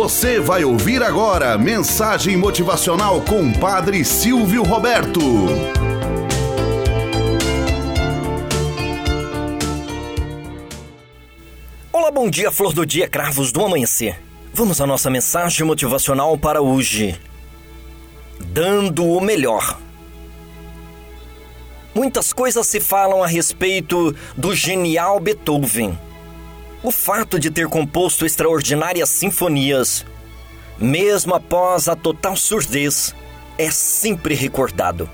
Você vai ouvir agora mensagem motivacional com Padre Silvio Roberto. Olá, bom dia, flor do dia, cravos do amanhecer. Vamos à nossa mensagem motivacional para hoje. Dando o melhor. Muitas coisas se falam a respeito do genial Beethoven. O fato de ter composto extraordinárias sinfonias, mesmo após a total surdez, é sempre recordado.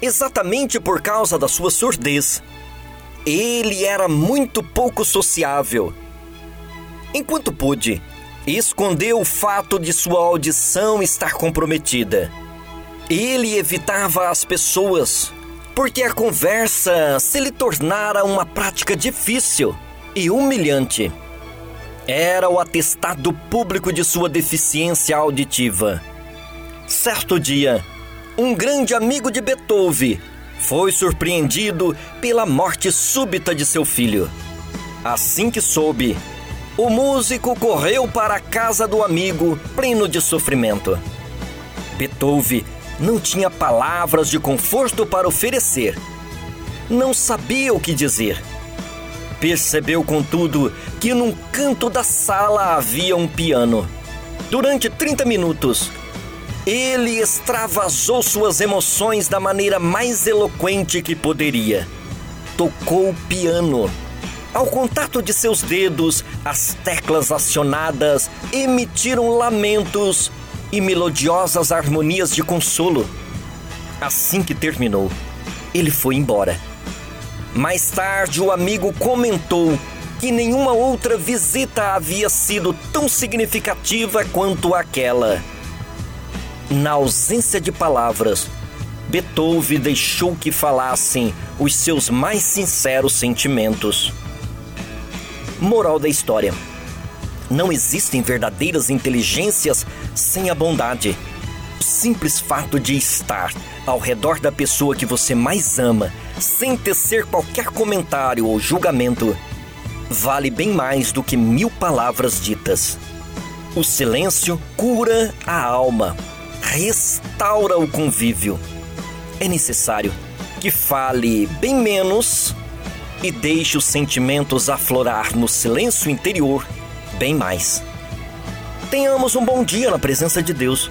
Exatamente por causa da sua surdez, ele era muito pouco sociável. Enquanto pôde, escondeu o fato de sua audição estar comprometida. Ele evitava as pessoas porque a conversa se lhe tornara uma prática difícil e humilhante. Era o atestado público de sua deficiência auditiva. Certo dia, um grande amigo de Beethoven foi surpreendido pela morte súbita de seu filho. Assim que soube, o músico correu para a casa do amigo, pleno de sofrimento. Beethoven não tinha palavras de conforto para oferecer. Não sabia o que dizer. Percebeu, contudo, que num canto da sala havia um piano. Durante 30 minutos, ele extravasou suas emoções da maneira mais eloquente que poderia. Tocou o piano. Ao contato de seus dedos, as teclas acionadas emitiram lamentos e melodiosas harmonias de consolo. Assim que terminou, ele foi embora. Mais tarde, o amigo comentou que nenhuma outra visita havia sido tão significativa quanto aquela. Na ausência de palavras, Beethoven deixou que falassem os seus mais sinceros sentimentos. Moral da história não existem verdadeiras inteligências sem a bondade. Simples fato de estar ao redor da pessoa que você mais ama, sem tecer qualquer comentário ou julgamento, vale bem mais do que mil palavras ditas. O silêncio cura a alma, restaura o convívio. É necessário que fale bem menos e deixe os sentimentos aflorar no silêncio interior bem mais. Tenhamos um bom dia na presença de Deus